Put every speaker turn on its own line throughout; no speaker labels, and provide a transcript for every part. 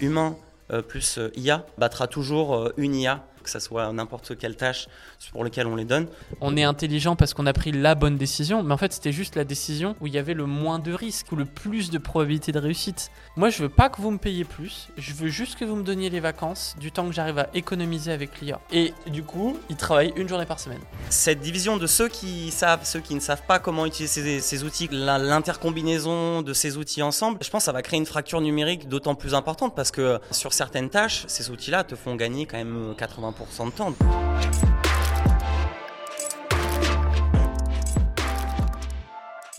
humain plus IA battra toujours une IA que ça soit n'importe quelle tâche pour laquelle on les donne.
On est intelligent parce qu'on a pris la bonne décision, mais en fait c'était juste la décision où il y avait le moins de risques ou le plus de probabilité de réussite. Moi je veux pas que vous me payiez plus, je veux juste que vous me donniez les vacances du temps que j'arrive à économiser avec l'IA. Et du coup, ils travaillent une journée par semaine.
Cette division de ceux qui savent, ceux qui ne savent pas comment utiliser ces, outils, l'intercombinaison de ces outils ensemble, je pense que ça va créer une fracture numérique d'autant plus importante parce que sur certaines tâches, ces outils-là te font gagner quand même 80 de temps.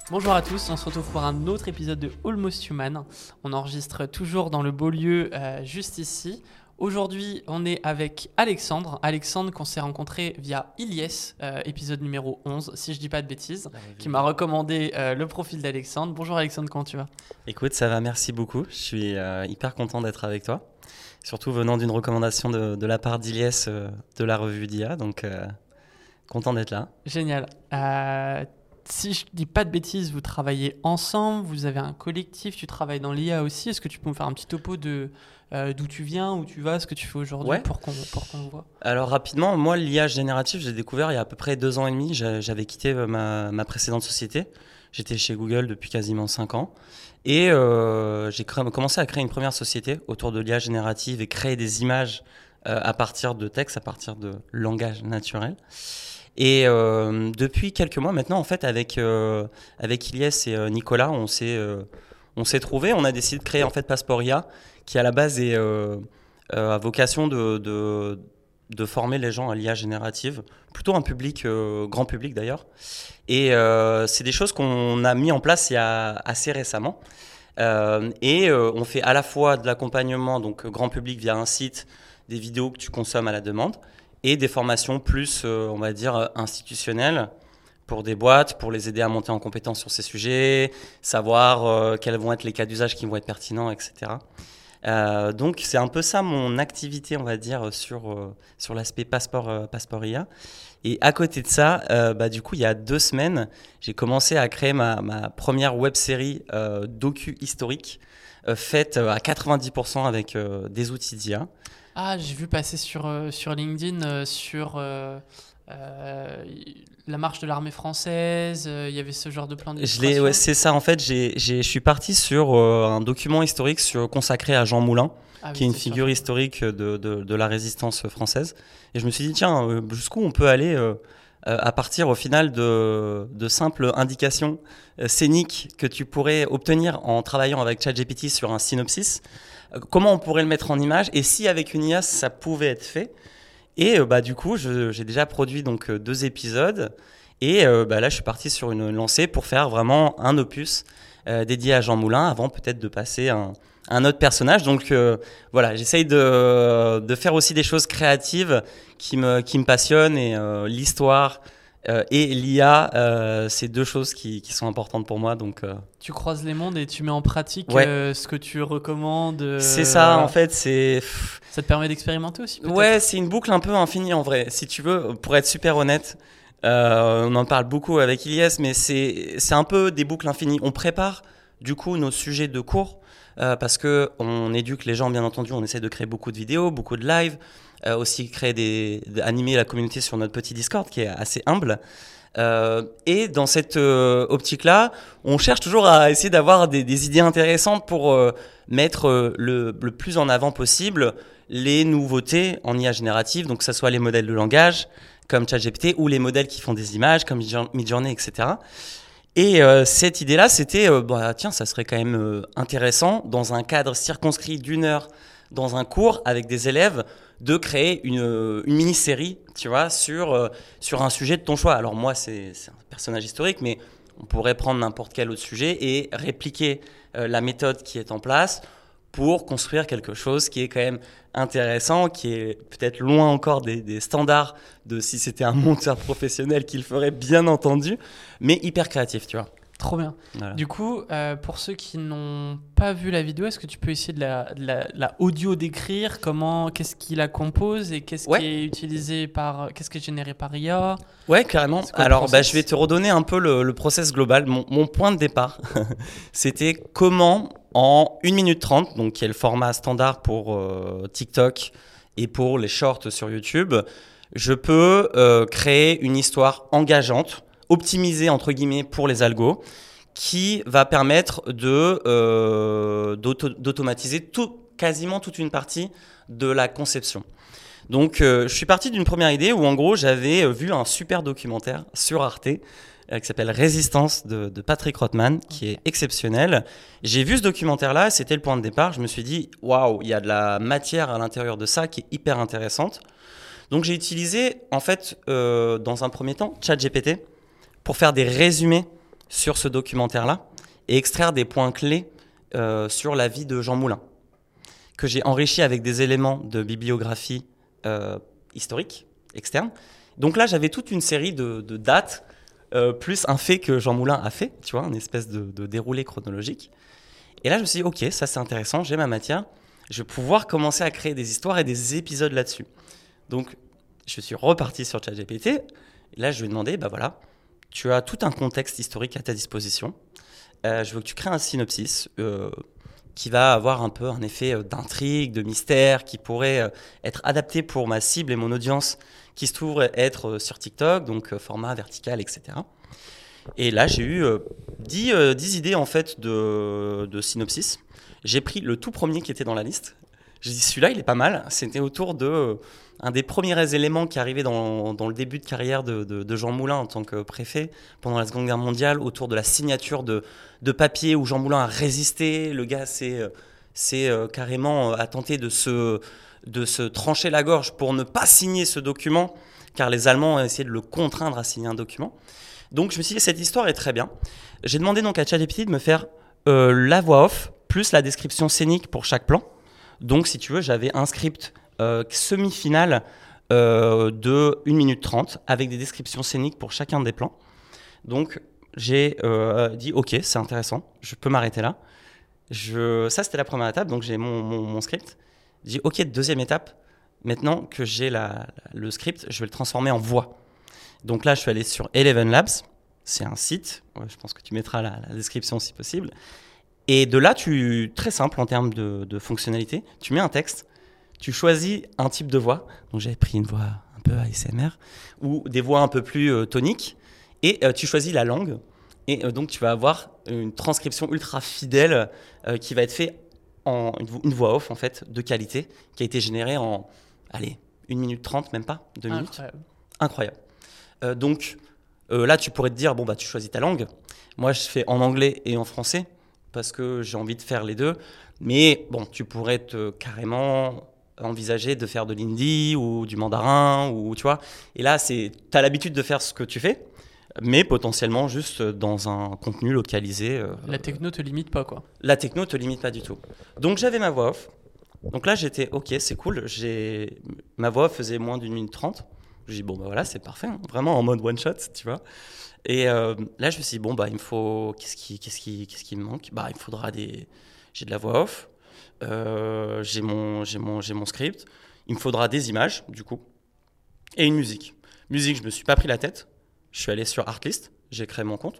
Bonjour à tous, on se retrouve pour un autre épisode de Almost Human. On enregistre toujours dans le beau lieu euh, juste ici. Aujourd'hui, on est avec Alexandre. Alexandre qu'on s'est rencontré via Ilyes, euh, épisode numéro 11, si je dis pas de bêtises, qui m'a recommandé euh, le profil d'Alexandre. Bonjour Alexandre, comment tu vas?
Écoute, ça va, merci beaucoup. Je suis hyper content d'être avec toi surtout venant d'une recommandation de, la part d'Iliès euh, de la revue d'IA. Donc, euh, content d'être là.
Génial. Euh, si je dis pas de bêtises, vous travaillez ensemble, vous avez un collectif, tu travailles dans l'IA aussi. Est-ce que tu peux me faire un petit topo de d'où tu viens, où tu vas, ce que tu fais aujourd'hui pour qu'on voit
Alors rapidement, moi l'IA générative, j'ai découvert il y a à peu près deux ans et demi. J'avais quitté ma, ma, précédente société. J'étais chez Google depuis quasiment cinq ans. Et euh, j'ai commencé à créer une première société autour de l'IA générative et créer des images euh, à partir de texte, à partir de langage naturel. Et euh, depuis quelques mois maintenant, en fait, avec, avec Ilyes et Nicolas, on s'est on s'est trouvé, on a décidé de créer en fait Passporia, qui à la base est à vocation de, former les gens à l'IA générative, plutôt un public, grand public d'ailleurs. Et euh, c'est des choses qu'on a mis en place il y a assez récemment. Euh, et euh, on fait à la fois de l'accompagnement, donc grand public via un site, des vidéos que tu consommes à la demande, et des formations plus, on va dire, institutionnelles pour des boîtes, pour les aider à monter en compétence sur ces sujets, savoir quels vont être les cas d'usage qui vont être pertinents, etc. donc c'est un peu ça mon activité, on va dire, sur, sur l'aspect passeport, passeport IA. Et à côté de ça, euh, bah, du coup, il y a deux semaines, j'ai commencé à créer ma, ma première web série euh, docu historique euh, faite à 90% avec des outils d'IA.
Ah, j'ai vu passer sur, sur LinkedIn sur la marche de l'armée française, il y avait ce genre de plan
ouais, C'est ça, en fait, je suis parti sur un document historique sur, consacré à Jean Moulin. Ah qui est une figure historique de, de, de, la résistance française. Et je me suis dit, tiens, euh, jusqu'où on peut aller euh, euh, à partir au final de, de simples indications scéniques que tu pourrais obtenir en travaillant avec ChatGPT sur un synopsis? Comment on pourrait le mettre en image? Et si avec une IA, ça pouvait être fait Et bah, du coup, j'ai déjà produit donc, deux épisodes. Et bah, là, je suis parti sur une lancée pour faire vraiment un opus dédié à Jean Moulin avant peut-être de passer un un autre personnage. Donc euh, voilà, j'essaye de, faire aussi des choses créatives qui me, qui me passionnent et euh, l'histoire euh, et l'IA, c'est deux choses qui, qui, sont importantes pour moi. Donc,
Tu croises les mondes et tu mets en pratique ce que tu recommandes.
c'est ça, en fait, c'est.
Ça te permet d'expérimenter aussi
Ouais, c'est une boucle un peu infinie en vrai. Si tu veux, pour être super honnête, on en parle beaucoup avec Ilyes, mais c'est un peu des boucles infinies. On prépare du coup nos sujets de cours euh, parce que on éduque les gens, bien entendu, on essaie de créer beaucoup de vidéos, beaucoup de lives, euh, aussi créer des, animer la communauté sur notre petit Discord qui est assez humble. Euh, et dans cette optique-là, on cherche toujours à essayer d'avoir des, idées intéressantes pour mettre le, le, plus en avant possible les nouveautés en IA générative, donc que ce soit les modèles de langage comme ChatGPT ou les modèles qui font des images comme Midjourney, etc. Et euh, cette idée-là, c'était, euh, bah, tiens, ça serait quand même euh, intéressant, dans un cadre circonscrit d'une heure, dans un cours avec des élèves, de créer une, une mini-série, tu vois, sur, sur un sujet de ton choix. Alors moi, c'est un personnage historique, mais on pourrait prendre n'importe quel autre sujet et répliquer la méthode qui est en place pour construire quelque chose qui est quand même intéressant, qui est peut-être loin encore des, standards de si c'était un monteur professionnel qu'il ferait, bien entendu, mais hyper créatif, tu vois.
Trop bien.
Voilà.
Du coup, euh, pour ceux qui n'ont pas vu la vidéo, est-ce que tu peux essayer de la, de la, de la audio décrire Comment, qu'est-ce qui la compose et qu'est-ce
Ouais.
qui est utilisé par, qu'est-ce qui est généré par IA
Ouais, carrément. Alors, bah, je vais te redonner un peu le, le process global. Mon, mon point de départ, c'était comment, en 1 minute 30, donc qui est le format standard pour euh, TikTok et pour les shorts sur YouTube, je peux euh, créer une histoire engageante, optimisée entre guillemets pour les algos, qui va permettre de euh, d'auto- d'automatiser tout, quasiment toute une partie de la conception. Donc, euh, je suis parti d'une première idée où, en gros, j'avais euh, vu un super documentaire sur Arte euh, qui s'appelle Résistance de, de Patrick Rothman, qui est exceptionnel. J'ai vu ce documentaire-là, c'était le point de départ. Je me suis dit, waouh, il y a de la matière à l'intérieur de ça qui est hyper intéressante. Donc, j'ai utilisé, en fait, dans un premier temps, ChatGPT pour faire des résumés sur ce documentaire-là et extraire des points clés euh, sur la vie de Jean Moulin, que j'ai enrichi avec des éléments de bibliographie euh, historique, externe. Donc là, j'avais toute une série de, dates, euh, plus un fait que Jean Moulin a fait, tu vois, une espèce de, déroulé chronologique. Et là, je me suis dit, ok, ça c'est intéressant, j'ai ma matière, je vais pouvoir commencer à créer des histoires et des épisodes là-dessus. Donc, je suis reparti sur ChatGPT. Là, je lui ai demandé, bah voilà, tu as tout un contexte historique à ta disposition. Euh, je veux que tu crées un synopsis euh, qui va avoir un peu un effet euh, d'intrigue, de mystère, qui pourrait être adapté pour ma cible et mon audience qui se trouve être sur TikTok, donc format vertical, etc. Et là, j'ai eu euh, 10, euh, 10 idées en fait de, de synopsis. J'ai pris le tout premier qui était dans la liste. J'ai dit celui-là, il est pas mal. C'était autour de un des premiers éléments qui arrivait dans, dans le début de carrière de, Jean Moulin en tant que préfet pendant la Seconde Guerre mondiale, autour de la signature de, papier où Jean Moulin a résisté. Le gars s'est euh, euh, carrément euh, a tenté de se, trancher la gorge pour ne pas signer ce document, car les Allemands ont essayé de le contraindre à signer un document. Donc je me suis dit, cette histoire est très bien. J'ai demandé donc à ChatGPT de me faire euh, la voix off, plus la description scénique pour chaque plan. Donc si tu veux, j'avais un script euh, semi-final euh, de 1 minute 30 avec des descriptions scéniques pour chacun des plans. Donc j'ai euh, dit, ok, c'est intéressant, je peux m'arrêter là. Je... Ça, c'était la première étape, donc j'ai mon, mon, script. J'ai dit, ok, deuxième étape, maintenant que j'ai la- le script, je vais le transformer en voix. Donc là, je suis allé sur Eleven Labs, c'est un site, je pense que tu mettras la, description si possible. Et de là, tu, très simple en termes de fonctionnalité, tu mets un texte, tu choisis un type de voix. Donc j'avais pris une voix un peu ASMR ou des voix un peu plus euh, toniques, et euh, tu choisis la langue. Et euh, donc tu vas avoir une transcription ultra fidèle qui va être faite en une, vo- une voix off en fait de qualité qui a été générée en allez 1 minute 30 même pas 2 minutes
Incroyable.
incroyable donc là tu pourrais te dire bon bah tu choisis ta langue moi je fais en anglais et en français parce que j'ai envie de faire les deux mais bon tu pourrais te carrément envisager de faire de l'hindi ou du mandarin ou tu vois et là c'est tu as l'habitude de faire ce que tu fais mais potentiellement juste dans un contenu localisé euh,
La techno te limite pas, quoi.
la techno te limite pas du tout. Donc j'avais ma voix off. Donc là j'étais ok c'est cool. J'ai ma voix off faisait moins d'une minute trente. Je dis bon bah voilà c'est parfait, hein. vraiment en mode one shot tu vois. Et euh, là je me suis dit bon bah il me faut qu'est-ce qui qu'est-ce qui qu'est-ce qui me manque? Bah il me faudra des j'ai de la voix off, euh, j'ai mon script, il me faudra des images du coup et une musique. Musique je me suis pas pris la tête. Je suis allé sur Artlist, j'ai créé mon compte.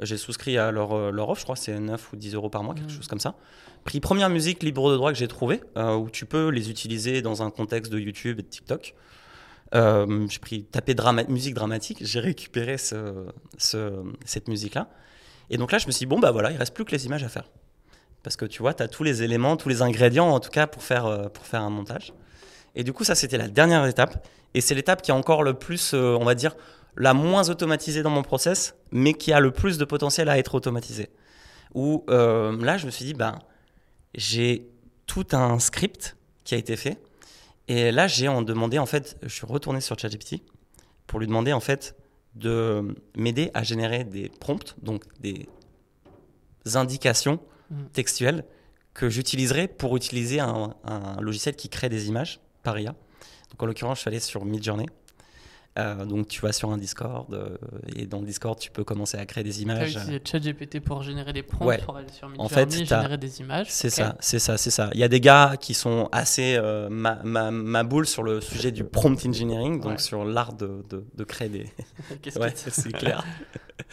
J'ai souscrit à leur, euh, leur offre, je crois, c'est 9 ou 10 euros par mois, quelque chose comme ça. Pris première musique libre de droit que j'ai trouvée, euh, où tu peux les utiliser dans un contexte de YouTube et de TikTok. Euh, j'ai pris tapé drama- musique dramatique, j'ai récupéré ce, ce- cette musique-là. Et donc là, je me suis dit, bon, bah voilà, il reste plus que les images à faire. Parce que tu vois, tu as tous les éléments, tous les ingrédients, en tout cas, pour faire, euh, pour faire un montage. Et du coup, ça, c'était la dernière étape. Et c'est l'étape qui est encore le plus, euh, on va dire, la moins automatisée dans mon process, mais qui a le plus de potentiel à être automatisée. Où euh, là, je me suis dit, ben, j'ai tout un script qui a été fait. Et là, j'ai en demandé, en fait, je suis retourné sur ChatGPT pour lui demander, en fait, de m'aider à générer des prompts, donc des indications Textuelles que j'utiliserai pour utiliser un, un logiciel qui crée des images par IA. Donc en l'occurrence, je suis allé sur Midjourney. Euh, donc tu vas sur un Discord euh, et dans le Discord tu peux commencer à créer des
Tu as
images.
utilisé ChatGPT pour générer des prompts,
Ouais.
pour aller sur
En fait,
Midjourney, générer des images.
C'est ça, c'est ça, c'est ça. Il y a des gars qui sont assez euh, ma, ma, ma boule sur le sujet du prompt engineering, donc
Ouais.
sur l'art de, de, de créer des.
Qu'est-ce
ouais,
que
c'est clair.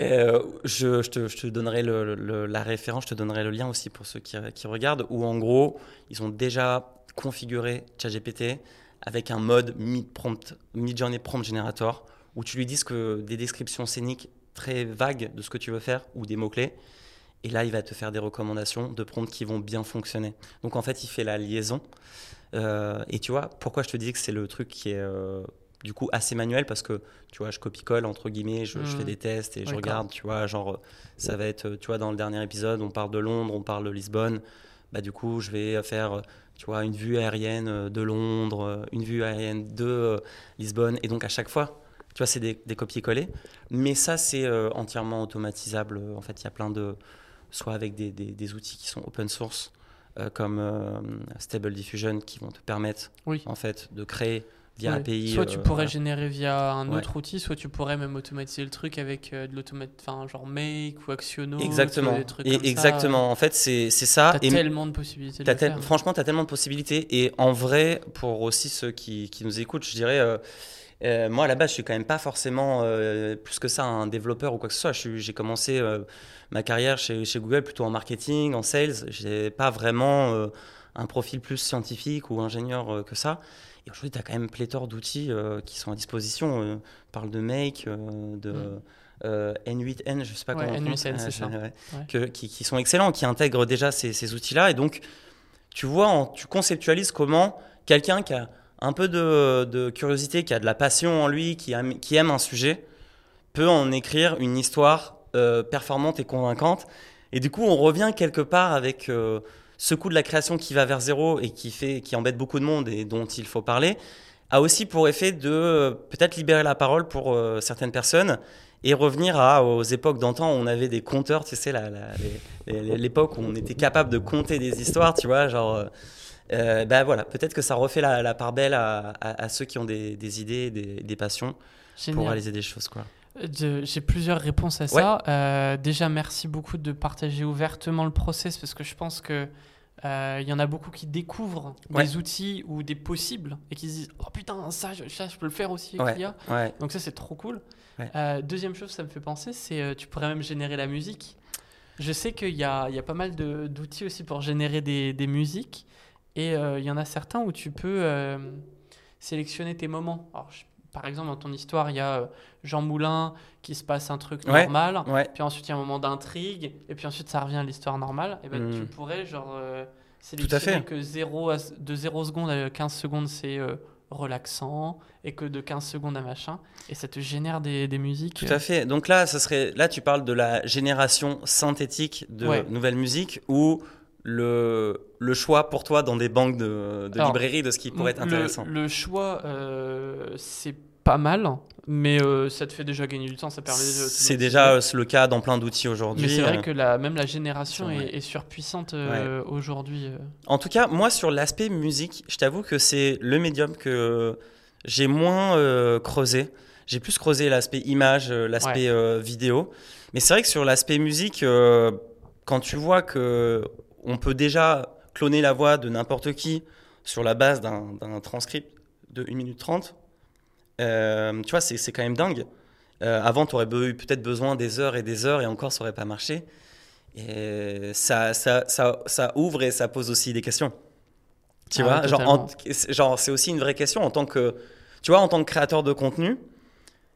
Euh, je, te, donnerai la référence, je te donnerai le lien aussi pour ceux qui, regardent, où en gros, ils ont déjà configuré ChatGPT avec un mode mid-prompt, prompt generator, où tu lui dis que des descriptions scéniques très vagues de ce que tu veux faire ou des mots-clés. Et là, il va te faire des recommandations de prompts qui vont bien fonctionner. Donc en fait, il fait la liaison. Euh, et tu vois, pourquoi je te dis que c'est le truc qui est euh, du coup assez manuel Parce que tu vois, je copie-colle entre guillemets, je, je fais des tests et je regarde, tu vois, genre, euh, ça va être, tu vois, dans le dernier épisode, on parle de Londres, on parle de Lisbonne. Bah, du coup, je vais faire, tu vois, une vue aérienne euh, de Londres, euh, une vue aérienne de euh, Lisbonne. Et donc, à chaque fois, tu vois, c'est des, des copier-coller. Mais ça, c'est euh, entièrement automatisable. En fait, il y a plein de. Soit avec des, des- des outils qui sont open source, euh, comme euh, Stable Diffusion, qui vont te permettre,
Oui.
en fait, de créer via
Ouais.
API.
Soit tu
euh,
pourrais
voilà.
générer via un
Ouais.
autre outil, soit tu pourrais même automatiser le truc avec euh, de l'automate, enfin genre Make ou Actiono.
Exactement.
Des trucs
Et
comme ça.
exactement. En fait, c'est c'est ça.
T'as tellement de possibilités de
T'as tel-
faire.
Franchement, tu as tellement de possibilités. Et en vrai, pour aussi ceux qui, qui nous écoutent, je dirais, euh, euh, moi à la base, je suis quand même pas forcément euh, plus que ça un développeur ou quoi que ce soit. J'ai commencé ma carrière chez, chez Google plutôt en marketing, en sales. J'ai pas vraiment un profil plus scientifique ou ingénieur que ça. Et aujourd'hui, tu as quand même pléthore d'outils euh, qui sont à disposition. Euh, on parle de Make, euh, de.
Mm.
euh, N8N, je sais pas
Ouais,
comment on prononce.
N8N, c'est ça.
ouais. Que- qui, qui sont excellents, qui intègrent déjà ces, ces outils-là. Et donc, tu vois, en- tu conceptualises comment quelqu'un qui a un peu de, de curiosité, qui a de la passion en lui, qui aime, qui aime un sujet, peut en écrire une histoire performante et convaincante. Et du coup, on revient quelque part avec ce coup de la création qui va vers zéro et qui, fait, qui embête beaucoup de monde et dont il faut parler, a aussi pour effet de euh, peut-être libérer la parole pour euh, certaines personnes et revenir à, aux époques d'antan où on avait des compteurs, tu sais, l'époque où on était capable de compter des histoires, tu vois, genre... euh, euh, bah voilà, peut-être que ça refait la, la part belle à, à- à ceux qui ont des, des idées, des, des passions pour réaliser des choses, quoi.
J'ai plusieurs réponses à ça. Euh, déjà, merci beaucoup de partager ouvertement le process parce que je pense que euh, il y en a beaucoup qui découvrent
Ouais.
des outils ou des possibles et qui se disent oh putain ça je, ça, je peux le faire aussi avec
Ouais.
l'IA.
Ouais,
Donc ça c'est trop cool. Euh, deuxième chose ça me fait penser c'est euh, tu pourrais même générer la musique. Je sais qu'il y a, il y a pas mal d'outils aussi pour générer des, des musiques et euh, il y en a certains où tu peux euh, sélectionner tes moments. Alors, je- par exemple dans ton histoire il y a euh, Jean Moulin qui se passe un truc
Ouais.
normal.
ouais,
Puis ensuite, il y a un moment d'intrigue, et puis ensuite, ça revient à l'histoire normale. Et ben,
Mm.
tu pourrais, genre, euh, sélectionner que 0 à- de 0 secondes à 15 secondes, c'est euh, relaxant, et que de 15 secondes à machin, et ça te génère des, des musiques.
tout à fait. Donc là, ça serait, là, tu parles de la génération synthétique de
Ouais.
nouvelles musiques ou le, le choix pour toi dans des banques de, de
Alors,
de ce qui pourrait être
Le-
intéressant.
Le, choix, euh, c'est pas mal, mais euh, ça te fait déjà gagner du temps, ça permet de-
C'est déjà euh, le cas dans plein d'outils aujourd'hui.
Mais c'est vrai
Euh,
que la, même la génération est, est surpuissante euh, aujourd'hui. euh.
En tout cas, moi, sur l'aspect musique, je t'avoue que c'est le médium que j'ai moins euh, creusé. J'ai plus creusé l'aspect image, euh, l'aspect euh, vidéo. Mais c'est vrai que sur l'aspect musique, euh, quand tu vois que on peut déjà cloner la voix de n'importe qui sur la base d'un transcript de 1 minute 30, euh, tu vois, c'est quand même dingue. Euh, avant, tu aurais eu peut-être besoin des heures et des heures et encore, ça aurait pas marché. Et ça, ça, ça, ça ouvre et ça pose aussi des questions. Tu
Ah
vois,
ouais,
genre, en- genre, c'est aussi une vraie question en tant que, tu vois, en tant que créateur de contenu.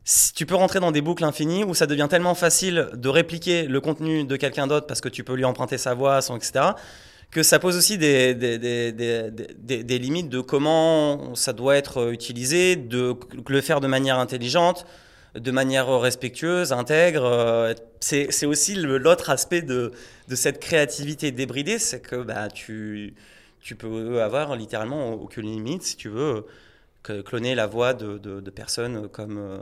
Si tu peux rentrer dans des boucles infinies où ça devient tellement facile de répliquer le contenu de quelqu'un d'autre parce que tu peux lui emprunter sa voix, son etc. Que ça pose aussi des, des, des, des, limites de comment ça doit être utilisé, de le faire de manière intelligente, de manière respectueuse, intègre. euh, C'est aussi l'autre aspect de, de cette créativité débridée, c'est que bah, tu, tu peux avoir littéralement aucune limite si tu veux cloner la voix de, de- personnes comme euh,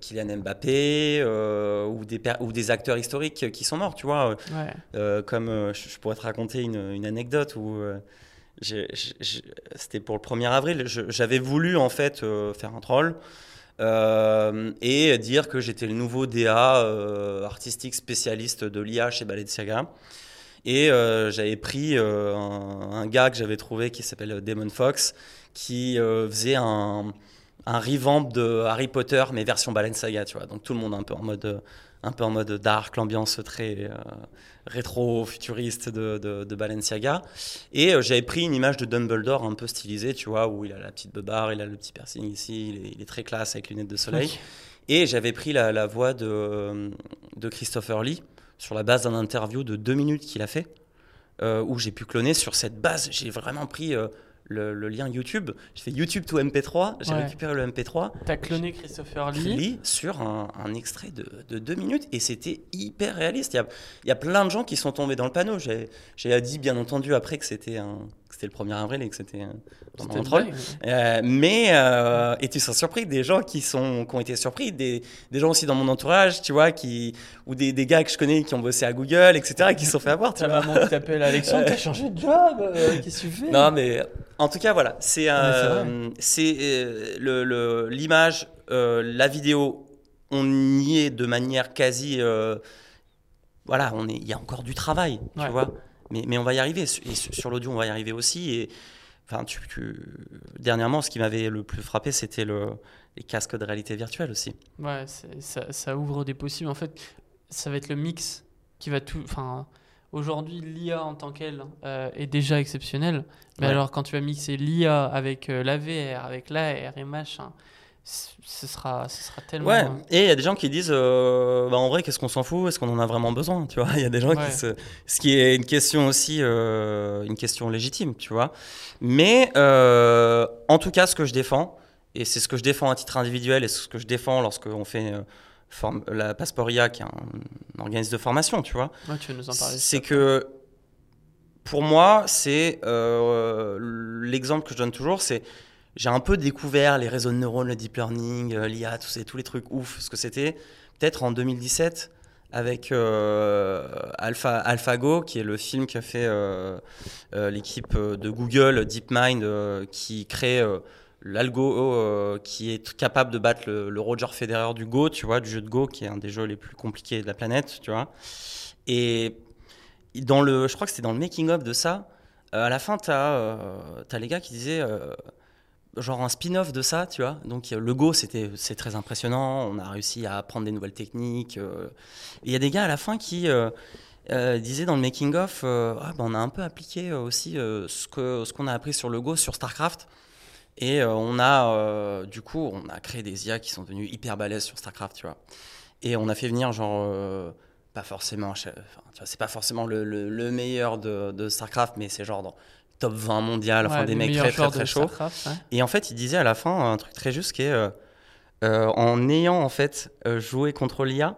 Kylian Mbappé euh, ou, des per- ou des acteurs historiques qui sont morts, tu vois.
Ouais.
Euh, comme euh, je, pourrais te raconter une, une anecdote où euh, c'était pour le 1er avril. J'avais voulu en fait euh, faire un troll euh, et dire que j'étais le nouveau DA euh, artistique spécialiste de l'IA chez Balenciaga. Et j'avais pris un, un, gars que j'avais trouvé qui s'appelle Damon Fox, qui faisait un, un revamp de Harry Potter, mais version Balenciaga, tu vois. Donc tout le monde un peu en mode, un peu en mode dark, l'ambiance très rétro-futuriste de, de, Balenciaga. Et euh, j'avais pris une image de Dumbledore un peu stylisée, tu vois, où il a la petite beubare, il a le petit piercing ici, il est, très classe avec lunettes de soleil. Et j'avais pris la, la voix de, de, Christopher Lee sur la base d'un interview de deux minutes qu'il a fait, euh, où j'ai pu cloner sur cette base. J'ai vraiment pris euh, le, lien YouTube. J'ai fait YouTube to MP3, j'ai récupéré le MP3.
T'as cloné Christopher Lee.
sur un, extrait de, de, deux minutes et c'était hyper réaliste. Il y, a, il y, a, plein de gens qui sont tombés dans le panneau. J'ai dit bien entendu après que c'était un, c'était le 1er avril et que c'était un troll. Euh, mais euh, et tu seras surpris des gens qui sont qui ont été surpris, des, des gens aussi dans mon entourage, tu vois, qui ou des, des, gars que je connais qui ont bossé à Google, etc., qui se sont fait avoir.
Ta maman qui t'appelle Alexandre, t'as changé de job, euh, qu'est-ce que tu fais?
Non, mais en tout cas, voilà, c'est le l'image, la vidéo, on y est de manière quasi voilà, on est, il y a encore du travail, tu vois. Mais, on va y arriver. Et sur l'audio, on va y arriver aussi. Et enfin, tu, dernièrement, ce qui m'avait le plus frappé, c'était le, les casques de réalité virtuelle aussi.
Ouais, ça, ça, ouvre des possibles. En fait, ça va être le mix qui va tout. Enfin, aujourd'hui, l'IA en tant qu'elle euh, est déjà exceptionnelle. Mais alors, quand tu vas mixer l'IA avec euh, la VR, avec l'AR et machin, ce sera, ce sera tellement.
Ouais, et il y a des gens qui disent euh, bah en vrai, qu'est-ce qu'on s'en fout? Est-ce qu'on en a vraiment besoin? Tu vois, il y a des gens qui se. Ce qui est une question aussi, euh, une question légitime, tu vois. Mais euh, en tout cas, ce que je défends, et c'est ce que je défends à titre individuel et ce que je défends lorsqu'on fait la Passeporia, qui est un, organisme de formation, tu vois.
Ouais, tu veux nous en parler
C'est que pour moi, c'est l'exemple que je donne toujours, c'est j'ai un peu découvert les réseaux de neurones, le deep learning, euh, l'IA, tous ces, tous les trucs ouf, ce que c'était. Peut-être en 2017 avec euh, Alpha, AlphaGo, qui est le film qu'a fait euh, l'équipe de Google, DeepMind, qui crée l'algo qui est capable de battre le, Roger Federer du Go, tu vois, du jeu de Go, qui est un des jeux les plus compliqués de la planète, tu vois. Et dans le, je crois que c'était dans le making-of de ça, à la fin, tu as, as, les gars qui disaient genre un spin-off de ça, tu vois. Donc le Go, c'était c'est très impressionnant. On a réussi à apprendre des nouvelles techniques. Euh. Il y a des gars à la fin qui euh, euh, disaient dans le making of, ah, ben, on a un peu appliqué aussi ce que ce qu'on a appris sur le Go sur Starcraft. Et on a du coup, on a créé des IA qui sont devenus hyper balèzes sur Starcraft, tu vois. Et on a fait venir genre pas forcément, enfin, c'est pas forcément le, le, meilleur de, Starcraft, mais c'est genre top 20 mondial, enfin des mecs très très très chauds. Et en fait, il disait à la fin un truc très juste qui est euh, euh, en ayant en fait euh, joué contre l'IA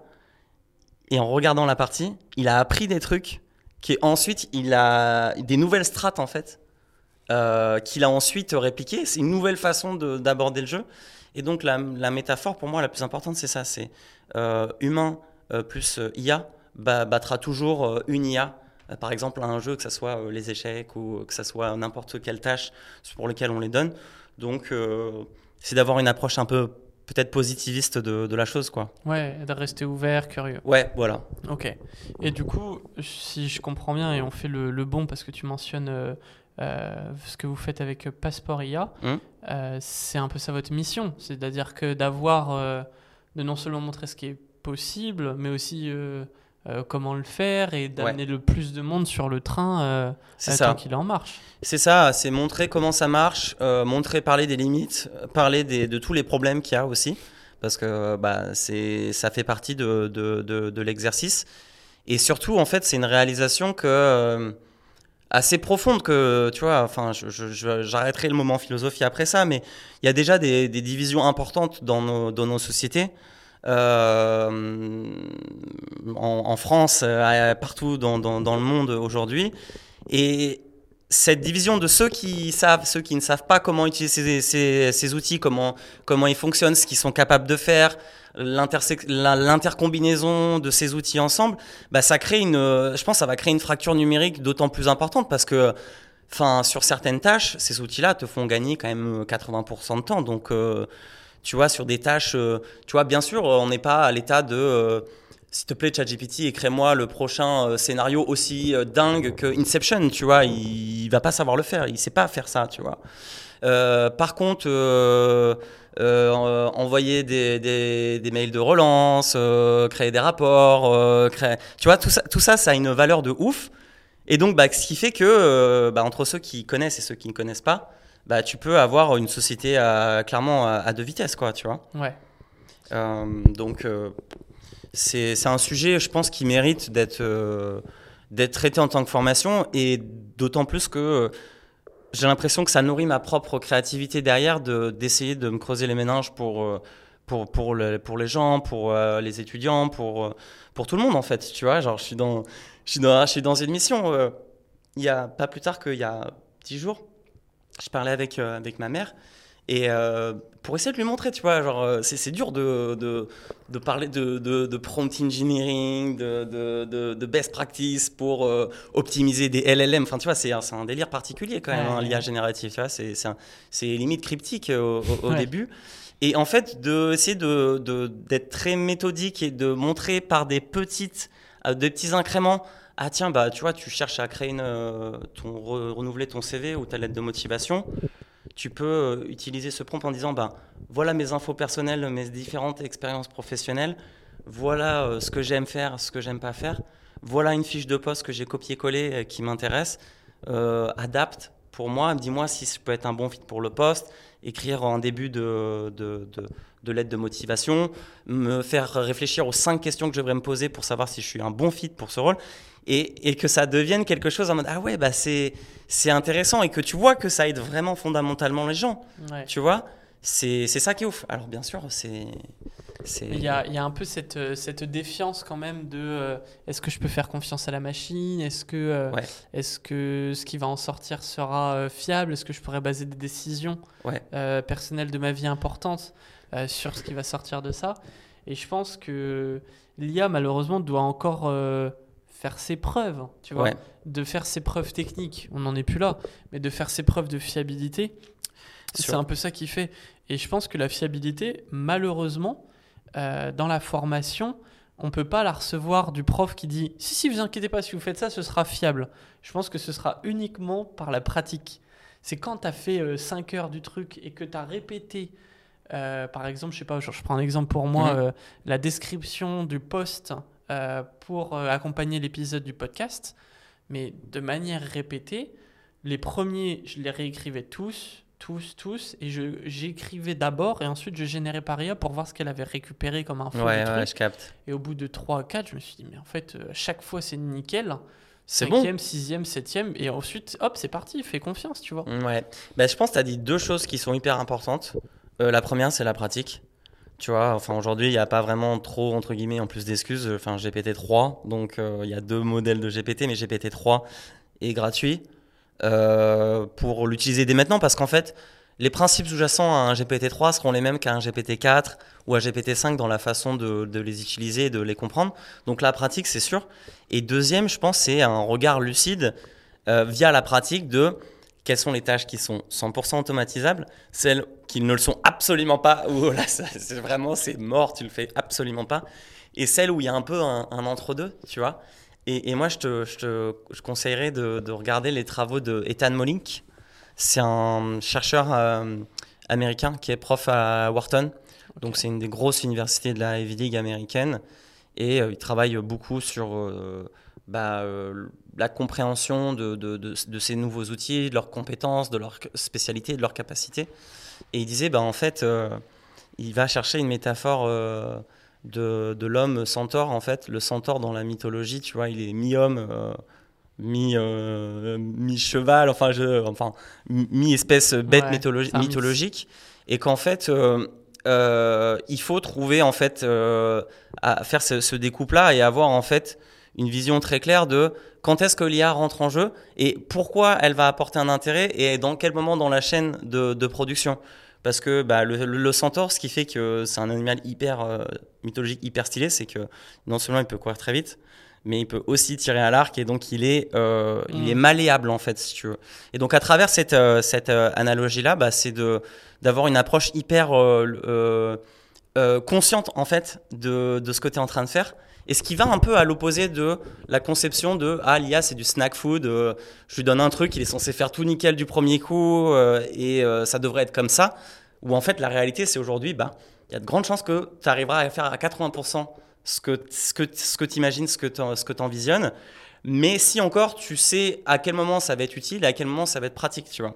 et en regardant la partie, il a appris des trucs qui ensuite il a des nouvelles strates en fait qu'il a ensuite répliqué. C'est une nouvelle façon d'aborder le jeu. Et donc la, la, métaphore pour moi la plus importante c'est ça, c'est humain plus IA battra toujours une IA par exemple un jeu, que ce soit euh, les échecs ou que ce soit n'importe quelle tâche pour laquelle on les donne. Donc, euh, c'est d'avoir une approche un peu peut-être positiviste de, de, la chose, quoi.
Ouais, de rester ouvert, curieux.
Ouais, voilà.
Ok. Et du coup, si je comprends bien, et on fait le, le bon parce que tu mentionnes ce que vous faites avec Passport IA, hum. c'est un peu ça votre mission. C'est-à-dire que d'avoir, de non seulement montrer ce qui est possible, mais aussi euh, comment le faire et d'amener le plus de monde sur le train euh, tant qu'il est en marche.
C'est ça, c'est montrer comment ça marche, euh, montrer, parler des limites, parler des, de tous les problèmes qu'il y a aussi, parce que bah, ça fait partie de, de, de, l'exercice. Et surtout, en fait, c'est une réalisation que assez profonde que tu vois enfin j'arrêterai le moment philosophie après ça mais il y a déjà des, des divisions importantes dans nos, dans nos sociétés euh, en, France, euh, partout dans, le monde aujourd'hui. Et cette division de ceux qui savent, ceux qui ne savent pas comment utiliser ces, outils, comment, ils fonctionnent, ce qu'ils sont capables de faire, l'intercombinaison de ces outils ensemble, bah ça crée une, je pense, que ça va créer une fracture numérique d'autant plus importante parce que enfin, sur certaines tâches, ces outils-là te font gagner quand même 80% de temps. Donc, tu vois, sur des tâches, tu vois, bien sûr, on n'est pas à l'état de s'il te plaît, ChatGPT, écris-moi le prochain euh, scénario aussi euh, dingue que Inception, tu vois. Il, il, va pas savoir le faire, il sait pas faire ça, tu vois. Euh, par contre, envoyer des, des, mails de relance, créer des rapports, tu vois, tout ça, tout ça, ça a une valeur de ouf. Et donc, bah, ce qui fait que bah, entre ceux qui connaissent et ceux qui ne connaissent pas, bah, tu peux avoir une société à, clairement à, à, deux vitesses, quoi, tu vois.
Ouais.
donc, c'est un sujet, je pense, qui mérite d'être euh, traité en tant que formation et d'autant plus que euh, j'ai l'impression que ça nourrit ma propre créativité derrière d'essayer de, me creuser les méninges pour, euh, pour, pour, le, pour les gens, pour les étudiants, pour, pour tout le monde en fait. Tu vois, genre je suis dans, je suis dans, je suis dans une mission. il y a pas plus tard qu'il y a dix jours, je parlais avec, avec ma mère et euh, pour essayer de lui montrer, tu vois, genre, euh, c'est dur de, de, de parler de, de, prompt engineering, de, best practice pour euh, optimiser des LLM. Enfin, tu vois, c'est un, délire particulier quand même, hein, l'IA générative, tu vois, c'est limite cryptique au, au début. Et en fait, d'essayer de, d'être très méthodique et de montrer par des petites, des petits incréments ah tiens bah tu vois tu cherches à créer une, ton renouveler ton CV ou ta lettre de motivation. Tu peux euh, utiliser ce prompt en disant ben, voilà mes infos personnelles, mes différentes expériences professionnelles, voilà euh, ce que j'aime faire, ce que j'aime pas faire, voilà une fiche de poste que j'ai copié-collé euh, qui m'intéresse, adapte pour moi, dis-moi si je peux être un bon fit pour le poste, écrire en début de, de, de, de lettre de motivation, me faire réfléchir aux cinq questions que je devrais me poser pour savoir si je suis un bon fit pour ce rôle et, que ça devienne quelque chose en mode ah ouais bah c'est c'est intéressant et que tu vois que ça aide vraiment fondamentalement les gens tu vois c'est ça qui est ouf. Alors bien sûr c'est
il y, a, il y a, un peu cette, cette défiance quand même de euh, est-ce que je peux faire confiance à la machine? Est-ce que, euh, est que ce qui va en sortir sera euh, fiable? Est-ce que je pourrais baser des décisions personnelles de ma vie importantes sur ce qui va sortir de ça? Et je pense que l'IA, malheureusement, doit encore faire ses preuves, tu vois, de faire ses preuves techniques. On n'en est plus là, mais de faire ses preuves de fiabilité, c'est un peu ça qui fait. Et je pense que la fiabilité, malheureusement, euh, dans la formation, on peut pas la recevoir du prof qui dit si si vous inquiétez pas si vous faites ça ce sera fiable. Je pense que ce sera uniquement par la pratique. C'est quand tu as fait 5 euh, heures du truc et que tu as répété euh, par exemple, je sais pas, je, prends un exemple pour moi, mhm. la description du poste euh, pour euh, accompagner l'épisode du podcast, mais de manière répétée. Les premiers, je les réécrivais tous, tous, tous, et j'écrivais d'abord et ensuite je générais par IA pour voir ce qu'elle avait récupéré comme info.
Ouais, ouais, je capte.
Et au bout de 3 4, je me suis dit, mais en fait, euh, chaque fois c'est nickel. Cinquième, bon. sixième, septième, et ensuite, hop, c'est parti, fais confiance, tu vois.
Ouais. Bah, je pense que tu as dit deux choses qui sont hyper importantes. la première, c'est la pratique. Tu vois, enfin aujourd'hui, il n'y a pas vraiment trop, entre guillemets, en plus d'excuses. Enfin, GPT-3, donc euh, il y a deux modèles de GPT, mais GPT-3 est gratuit euh, pour l'utiliser dès maintenant parce qu'en fait, les principes sous-jacents à un GPT-3 seront les mêmes qu'à un GPT-4 ou à GPT-5 dans la façon de, les utiliser et de les comprendre. Donc la pratique, c'est sûr. Et deuxième, je pense, c'est un regard lucide euh, via la pratique de quelles sont les tâches qui sont 100% automatisables, celles qui ne le sont absolument pas, où là, c'est vraiment, c'est mort, tu le fais absolument pas, et celles où il y a un peu un, entre-deux, tu vois. Et, moi, je te, je te je conseillerais de, de, regarder les travaux de Ethan Molink. C'est un chercheur euh, américain qui est prof à Wharton. Donc, c'est une des grosses universités de la Ivy League américaine. Et euh, il travaille beaucoup sur euh, bah, la compréhension de, de, de, ces nouveaux outils, de leurs compétences, de leurs spécialités, de leurs capacités. Et il disait, bah, en fait, euh, il va chercher une métaphore euh, de, l'homme centaure. En fait, le centaure dans la mythologie, tu vois, il est mi-homme, euh, mi, mi-cheval, enfin, je, enfin mi-espèce bête mythologique. Et qu'en fait, il faut trouver, en fait, à faire ce, ce découpe-là et avoir, en fait, une vision très claire de quand est-ce que l'IA rentre en jeu et pourquoi elle va apporter un intérêt et dans quel moment dans la chaîne de, production. Parce que bah, le, centaure, ce qui fait que c'est un animal hyper euh, mythologique, hyper stylé, c'est que non seulement il peut courir très vite, mais il peut aussi tirer à l'arc et donc il est, euh, il
Mm.
est malléable en fait, si tu veux. Et donc à travers cette, euh, cette analogie-là, bah, c'est de, d'avoir une approche hyper consciente en fait de, de ce que tu es en train de faire. Et ce qui va un peu à l'opposé de la conception de ah l'IA c'est du snack food, euh, je lui donne un truc, il est censé faire tout nickel du premier coup euh, et euh, ça devrait être comme ça. Ou en fait la réalité c'est aujourd'hui bah il y a de grandes chances que tu arriveras à faire à 80% ce que ce que ce que que t'en- ce que t'envisionnes. Mais si encore tu sais à quel moment ça va être utile et à quel moment ça va être pratique, tu vois.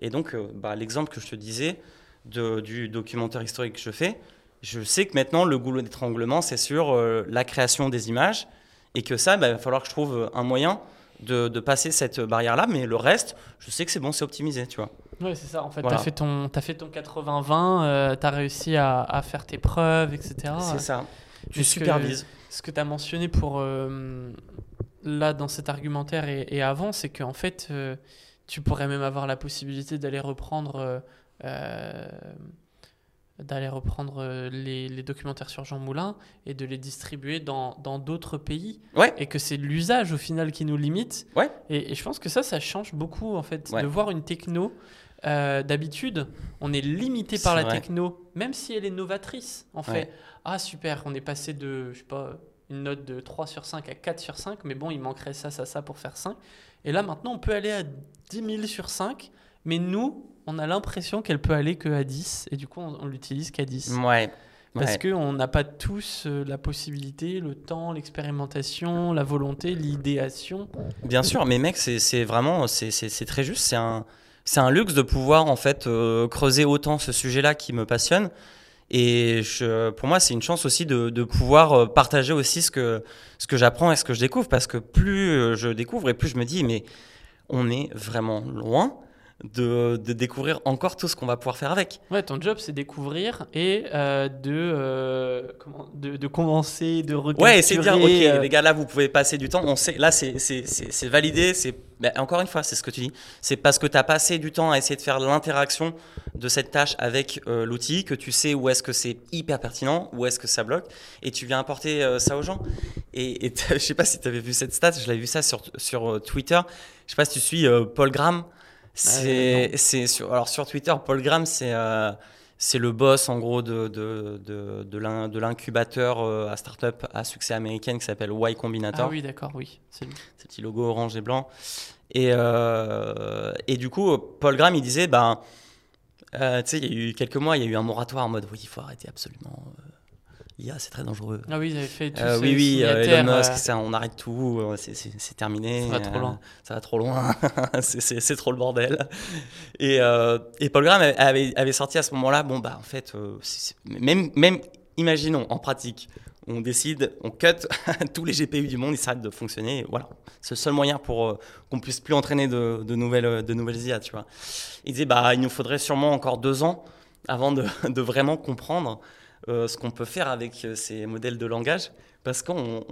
Et donc bah, l'exemple que je te disais de- du documentaire historique que je fais, je sais que maintenant le goulot d'étranglement c'est sur euh, la création des images et que ça, bah, il va falloir que je trouve un moyen de, de passer cette barrière-là, mais le reste, je sais que c'est bon, c'est optimisé, tu vois.
Ouais, c'est ça. En fait,
Voilà.
t'as fait ton, fait ton 80-20, euh, t'as réussi à, à faire tes preuves, etc.
c'est ça. Tu
Est-ce que-
supervises.
Ce que tu as mentionné pour euh, là dans cet argumentaire et, et avant, c'est qu'en fait, euh, tu pourrais même avoir la possibilité d'aller reprendre, euh, euh, d'aller reprendre euh, les, les documentaires sur Jean Moulin et de les distribuer dans dans d'autres pays.
Ouais.
Et que c'est l'usage au final qui nous limite.
Ouais.
Et, et je pense que ça, ça change beaucoup en fait
Ouais.
de voir une techno. euh, D'habitude, on est limité par la
vrai.
techno, même si elle est novatrice. En fait, ah super, on est passé de, je sais pas, une note de 3 sur 5 à 4 sur 5, mais bon, il manquerait ça, ça, ça pour faire 5. Et là, maintenant, on peut aller à 10 000 sur 5, mais nous, on a l'impression qu'elle peut aller que à 10, et du coup, on, on l'utilise qu'à 10.
Ouais.
Parce
ouais.
qu'on n'a pas tous euh, la possibilité, le temps, l'expérimentation, la volonté, l'idéation.
Bien sûr, mais mec, c'est vraiment, c'est très juste. C'est un, un luxe de pouvoir en fait euh, creuser autant ce sujet-là qui me passionne. Et je, pour moi, c'est une chance aussi de, de pouvoir euh, partager aussi ce que, ce que j'apprends et ce que je découvre. Parce que plus je découvre et plus je me dis, mais on est vraiment loin de, de découvrir encore tout ce qu'on va pouvoir faire avec.
Ouais, ton job, c'est découvrir et euh, de, euh, comment, de, de commencer, de recapturer.
Ouais, c'est de dire, ok,
euh,
les gars, là, vous pouvez passer du temps. On sait, là, c'est c'est- c'est- c'est validé. C'est encore une fois, c'est ce que tu dis. C'est parce que tu as passé du temps à essayer de faire l'interaction de cette tâche avec euh, l'outil que tu sais où est-ce que c'est hyper pertinent, où est-ce que ça bloque, et tu viens apporter euh, ça aux gens. Et, je sais pas si tu avais vu cette stat. Je l'avais vu ça sur sur euh, Twitter. Je sais pas si tu suis Paul Graham. C'est c'est sur alors sur Twitter, Paul Graham, c'est euh, c'est le boss en gros de, de, de, de l'in- de l'incubateur euh, à startup à succès américaine qui s'appelle Y Combinator.
Ah oui, d'accord, oui. c'est lui.
Ce petit logo orange et blanc. Et, euh, et du coup, Paul Graham, il disait, ben, tu sais, il y a eu quelques mois, il y a eu un moratoire en mode, oui, il faut arrêter absolument. L'IA, c'est très dangereux.
Ah oui, ils avaient fait tout
Euh, oui, oui, euh, Elon Musk,
euh,
ça, on arrête tout, euh, c'est- terminé.
Ça va trop loin.
ça va trop loin, c'est- trop le bordel. Et, et Paul Graham avait, avait sorti à ce moment-là, bon, bah, en fait, même, même, imaginons, en pratique, on décide, on cut tous les GPU du monde, ils s'arrêtent de fonctionner, et voilà. C'est le seul moyen pour euh, qu'on puisse plus entraîner de, de nouvelles, de nouvelles IA, tu vois. Il disait, bah, il nous faudrait sûrement encore deux ans avant de, de vraiment comprendre ce qu'on peut faire avec euh, ces modèles de langage, parce qu'on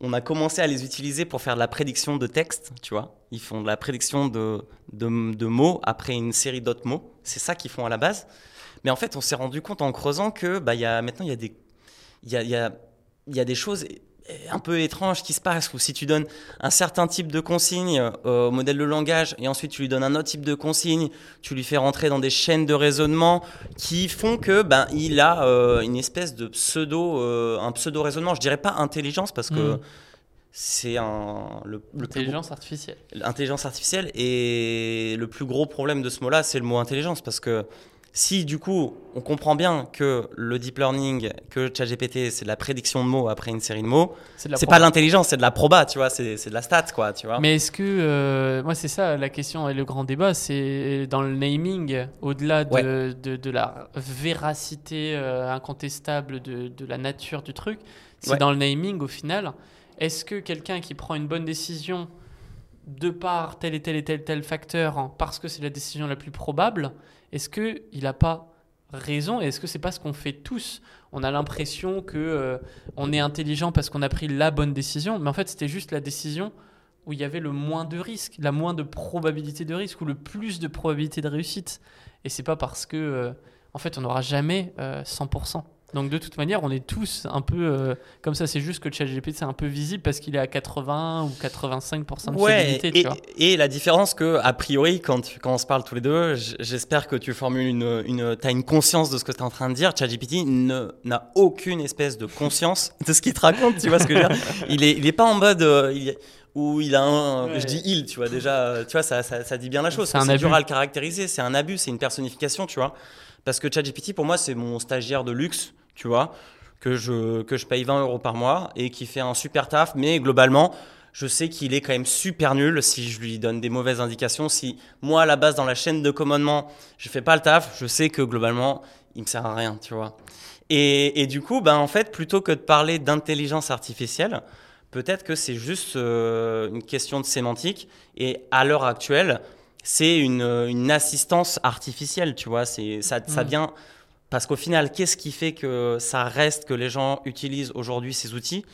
on, a commencé à les utiliser pour faire de la prédiction de texte, tu vois. Ils font de la prédiction de, de, mots après une série d'autres mots. C'est ça qu'ils font à la base. Mais en fait, on s'est rendu compte en creusant que bah, y a, maintenant, il y, y, a, y, a, y a des choses un peu étranges qui se passent, où si tu donnes un certain type de consigne euh, au modèle de langage, et ensuite tu lui donnes un autre type de consigne, tu lui fais rentrer dans des chaînes de raisonnement qui font que ben il a euh, une espèce de pseudo euh, un pseudo raisonnement je dirais pas intelligence parce que
Mm.
c'est un le, le plus gros-
L'intelligence artificielle.
l'intelligence artificielle et le plus gros problème de ce mot là c'est le mot intelligence parce que si du coup on comprend bien que le deep learning que ChatGPT c'est de la prédiction de mots après une série de mots
C'est
pas de l'intelligence c'est de la proba tu vois c'est de la stat quoi tu vois
Mais est-ce que, euh, moi c'est ça la question et le grand débat, c'est dans le naming, au-delà de,
Ouais.
de, de la véracité euh, incontestable de, de la nature du truc, c'est
Ouais.
dans le naming au final. Est-ce que quelqu'un qui prend une bonne décision de par tel et tel et tel tel facteur, hein, parce que c'est la décision la plus probable, est-ce qu'il n'a pas raison est-ce que c'est pas ce qu'on fait tous? On a l'impression que euh, est intelligent parce qu'on a pris la bonne décision, mais en fait c'était juste la décision où il y avait le moins de risques, la moins de probabilité de risque ou le plus de probabilité de réussite. Et c'est pas parce que, euh, en fait, on n'aura jamais euh, 100%. Donc de toute manière, on est tous un peu euh, comme ça. C'est juste que le ChatGPT c'est un peu visible parce qu'il est à 80 ou 85% de
Ouais,
fiabilité.
et,
tu vois.
et la différence que, a priori, quand, quand on se parle tous les deux, j'espère que tu formules une, une, as une conscience de ce que tu es en train de dire. ChatGPT ne- n'a aucune espèce de conscience de ce qu'il te raconte, tu vois ce que je veux dire? Il est, il est pas en mode euh, il, où il a un,
Ouais.
je dis il, tu vois déjà, euh, tu vois ça, ça, ça dit bien la chose.
C'est
dur
abus.
à le caractériser, c'est un abus, c'est une personnification, tu vois. Parce que ChatGPT pour moi c'est mon stagiaire de luxe, tu vois, que je que je paye 20 euros par mois et qui fait un super taf, mais globalement je sais qu'il est quand même super nul si je lui donne des mauvaises indications. Si moi, à la base, dans la chaîne de commandement, je fais pas le taf, je sais que globalement, il me sert à rien, tu vois. Et, du coup, ben, en fait, plutôt que de parler d'intelligence artificielle, peut-être que c'est juste euh, une question de sémantique. Et à l'heure actuelle, c'est une, une assistance artificielle, tu vois. C'est, ça, ça
Mm.
vient. Parce qu'au final, qu'est-ce qui fait que ça reste que les gens utilisent aujourd'hui ces outils?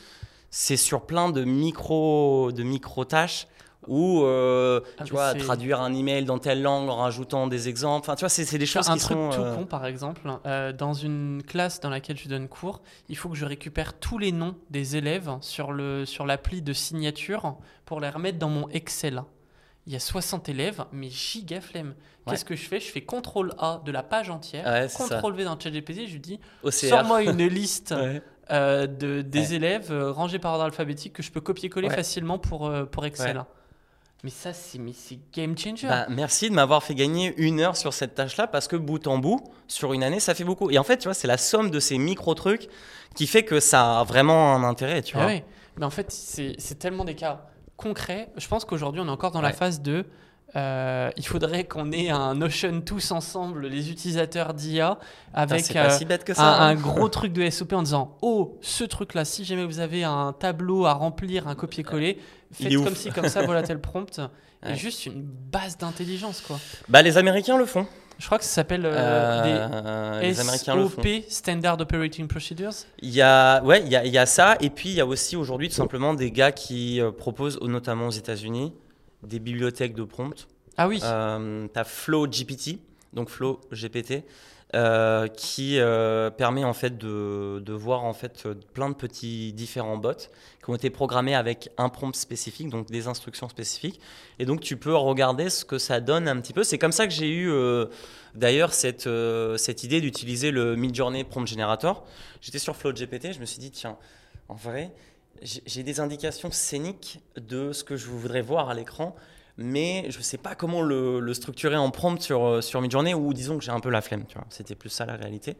C'est sur plein de micro de micro tâches où euh,
Ah,
tu vois traduire un email dans telle langue en rajoutant des exemples enfin tu vois c'est c'est des choses
un
qui
truc
sont
tout
euh,
con, par exemple, euh, dans une classe dans laquelle je donne cours, il faut que je récupère tous les noms des élèves sur le sur l'appli de signature pour les remettre dans mon Excel. Il y a 60 élèves, mais giga flemme. Qu'est-ce que je fais? Je fais CTRL A de la page entière,
Ouais.
CTRL V dans ChatGPT, je lui dis sors-moi une liste
Ouais.
euh, de, des élèves euh, rangés par ordre alphabétique que je peux copier-coller facilement pour, euh, pour Excel. Mais ça, c'est game changer.
Bah, merci de m'avoir fait gagner une heure sur cette tâche-là parce que bout en bout, sur une année, ça fait beaucoup. Et en fait, tu vois, c'est la somme de ces micro-trucs qui fait que ça a vraiment un intérêt, tu
Ah
vois.
Mais en fait, c'est tellement des cas concrets. Je pense qu'aujourd'hui, on est encore dans la phase de. euh, il faudrait qu'on ait un Notion tous ensemble, les utilisateurs d'IA, avec euh,
si
un,
hein.
un gros truc de SOP en disant Oh, ce truc-là, si jamais vous avez un tableau à remplir, un copier-coller, faites
ouf.
comme ci, comme ça, voilà tel prompt. Et juste une base d'intelligence, quoi.
Bah, les Américains le font.
Je crois que ça s'appelle euh,
Euh,
des
les Américains le font.
SOP, Standard Operating Procedures.
Il y a, ouais, il y a, il y a ça, et puis il y a aussi aujourd'hui tout simplement des gars qui euh, proposent, notamment aux États-Unis, des bibliothèques de prompts.
Ah oui,
Euh, tu as Flow GPT, donc Flow GPT, euh, qui euh, permet en fait de, voir en fait euh, plein de petits différents bots qui ont été programmés avec un prompt spécifique, donc des instructions spécifiques. Et donc tu peux regarder ce que ça donne un petit peu. C'est comme ça que j'ai eu d'ailleurs cette, cette idée d'utiliser le Midjourney Prompt Generator. J'étais sur Flow GPT, je me suis dit tiens, en vrai, j'ai des indications scéniques de ce que je voudrais voir à l'écran mais je sais pas comment le, le structurer en prompt sur, euh, sur Midjourney ou disons que j'ai un peu la flemme, tu vois. C'était plus ça la réalité.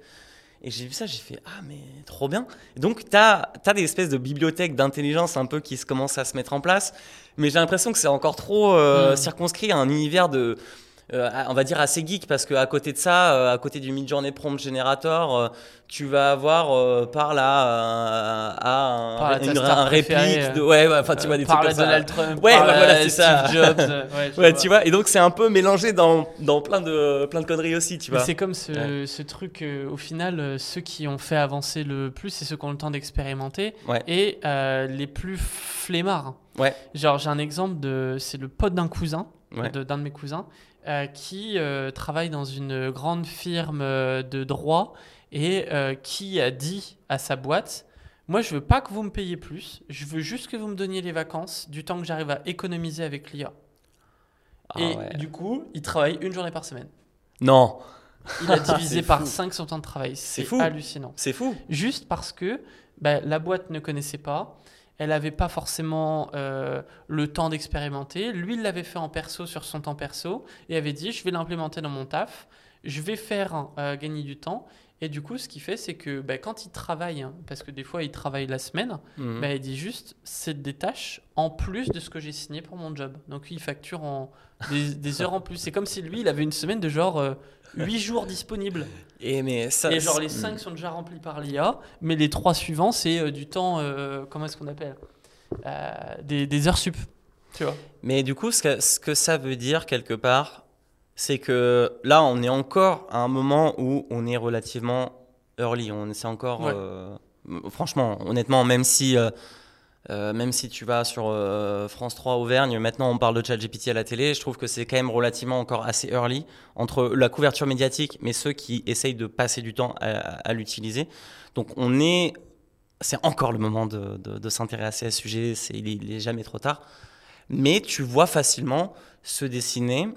Et j'ai vu ça, j'ai fait Ah, mais trop bien. Et donc, tu as, des espèces de bibliothèques d'intelligence un peu qui se commencent à se mettre en place, mais j'ai l'impression que c'est encore trop euh,
Mm.
circonscrit à un univers de. Euh, on va dire assez geek parce qu'à côté de ça, euh, à côté du Midjourney Prompt Generator, euh, tu vas avoir par là à un,
Par
une- réplique de ouais, enfin tu vois des
par
trucs ça.
Donald Trump,
Ouais,
par
bah voilà, c'est
Steve
ça.
Jobs. ouais, je
Ouais,
vois.
tu vois, et donc c'est un peu mélangé dans, dans plein, de, plein de conneries aussi, tu vois.
c'est comme ce, ce truc, au final, ceux qui ont fait avancer le plus, c'est ceux qui ont le temps d'expérimenter et les plus flemmards.
Ouais.
Genre, j'ai un exemple de. C'est le pote d'un cousin, de- d'un de, mes cousins, euh, qui euh, travaille dans une grande firme euh, de droit et qui a dit à sa boîte Moi, je veux pas que vous me payiez plus, je veux juste que vous me donniez les vacances du temps que j'arrive à économiser avec l'IA.
Ah
et
ouais.
du coup, il travaille une journée par semaine.
Non,
Il a divisé par
fou.
5 son temps de travail.
C'est
hallucinant.
c'est fou.
Juste parce que bah, la boîte ne connaissait pas, elle n'avait pas forcément euh, le temps d'expérimenter. Lui, il l'avait fait en perso sur son temps perso et avait dit je vais l'implémenter dans mon taf, je vais faire euh, gagner du temps. Et du coup, ce qu'il fait, c'est que bah, quand il travaille, hein, parce que des fois il travaille la semaine,
Mhm.
bah, il dit juste c'est des tâches en plus de ce que j'ai signé pour mon job. Donc il facture en des, des heures en plus. C'est comme si lui, il avait une semaine de genre 8 jours disponibles.
et mais ça,
Et genre les
c'est-
5 sont déjà remplis par l'IA, mais les 3 suivants, c'est euh, du temps, euh, comment est-ce qu'on appelle Euh, des, des heures sup. Tu vois
Mais du coup, ce que, ce que ça veut dire quelque part, c'est que là, on est encore à un moment où on est relativement early. On c'est encore,
Ouais.
euh, franchement, honnêtement, même si euh, Euh, même si tu vas sur France 3 Auvergne, maintenant on parle de ChatGPT à la télé, je trouve que c'est quand même relativement encore assez early entre la couverture médiatique, mais ceux qui essayent de passer du temps à, l'utiliser. Donc on est, c'est encore le moment de, de, s'intéresser à ce sujet, c'est, il, n'est jamais trop tard. Mais tu vois facilement se dessiner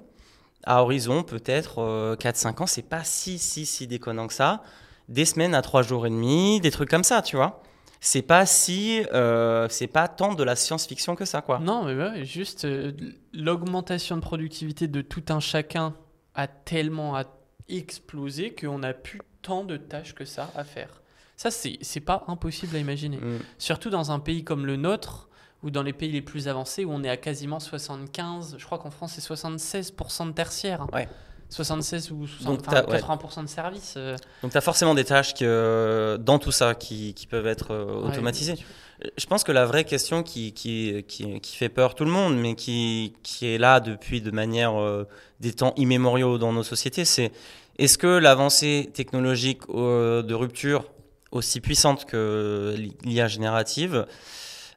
à horizon peut-être 4-5 euh, ans, c'est pas si si si déconnant que ça, des semaines à 3 jours et demi, des trucs comme ça, tu vois c'est pas si euh, c'est pas tant de la science-fiction que ça quoi.
Non, mais juste euh, l'augmentation de productivité de tout un chacun a tellement explosé qu'on n'a plus tant de tâches que ça à faire. Ça c'est pas impossible à imaginer. Mm. Surtout dans un pays comme le nôtre ou dans les pays les plus avancés où on est à quasiment 75, je crois qu'en France c'est 76% de tertiaire. Ouais. 76 ou 80% de services. Euh.
Donc tu as forcément des tâches que, dans tout ça qui, qui peuvent être euh, automatisées. Je pense que la vraie question qui, qui, qui, qui, fait peur tout le monde, mais qui, qui est là depuis de manière euh, des temps immémoriaux dans nos sociétés, c'est est-ce que l'avancée technologique de rupture aussi puissante que l'IA générative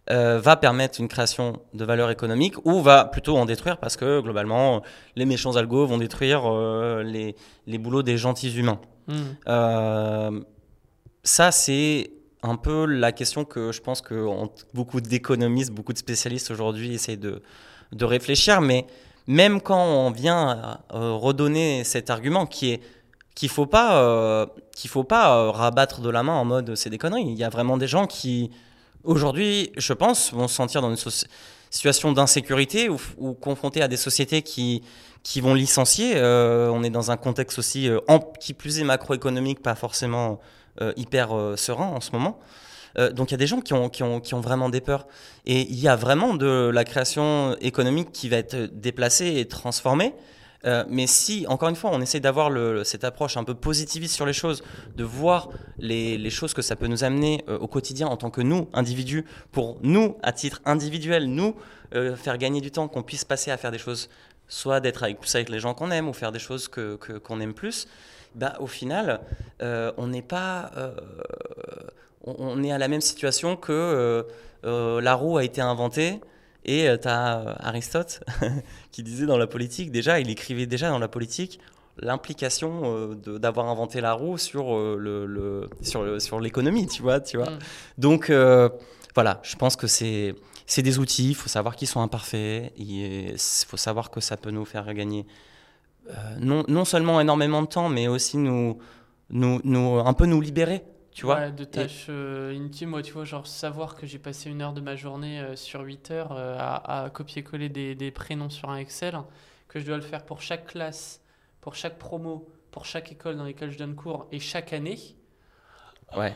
euh, va permettre une création de valeur économique ou va plutôt en détruire parce que globalement, les méchants algos vont détruire euh, les, les, boulots des gentils humains. Hmm. Euh, ça, c'est un peu la question que je pense que beaucoup d'économistes, beaucoup de spécialistes aujourd'hui essayent de, de, réfléchir. Mais même quand on vient redonner cet argument qui est qu'il faut pas qu'il faut pas rabattre de la main en mode c'est des conneries. Il y a vraiment des gens qui aujourd'hui, je pense, vont se sentir dans une situation d'insécurité ou, confrontés à des sociétés qui, qui vont licencier. Euh, on est dans un contexte aussi, euh, qui plus est macroéconomique, pas forcément euh, hyper serein en ce moment. donc il y a des gens qui ont, qui, ont, qui ont vraiment des peurs. Et il y a vraiment de la création économique qui va être déplacée et transformée. Euh, mais si, encore une fois, on essaie d'avoir cette approche un peu positiviste sur les choses, de voir les, choses que ça peut nous amener euh, au quotidien en tant que nous, individus, pour nous, à titre individuel, nous, euh, faire gagner du temps, qu'on puisse passer à faire des choses, soit d'être avec, plus avec les gens qu'on aime, ou faire des choses qu'on que, aime plus, bah, au final, on n'est pas... on, est à la même situation que la roue a été inventée et tu as Aristote qui disait dans la politique, déjà, il écrivait déjà dans la politique l'implication euh, d'avoir inventé la roue sur euh, le, sur, sur l'économie, tu vois, tu vois. Mm. Donc euh, voilà, je pense que c'est c'est des outils, il faut savoir qu'ils sont imparfaits, il faut savoir que ça peut nous faire gagner non, non seulement énormément de temps, mais aussi nous, nous, nous un peu nous libérer tu vois
de tâches euh, intimes moi tu vois genre savoir que j'ai passé une heure de ma journée euh, sur 8 heures euh, à, copier-coller des, des, prénoms sur un Excel que je dois le faire pour chaque classe pour chaque promo pour chaque école dans laquelle je donne cours et chaque année.
Ouais.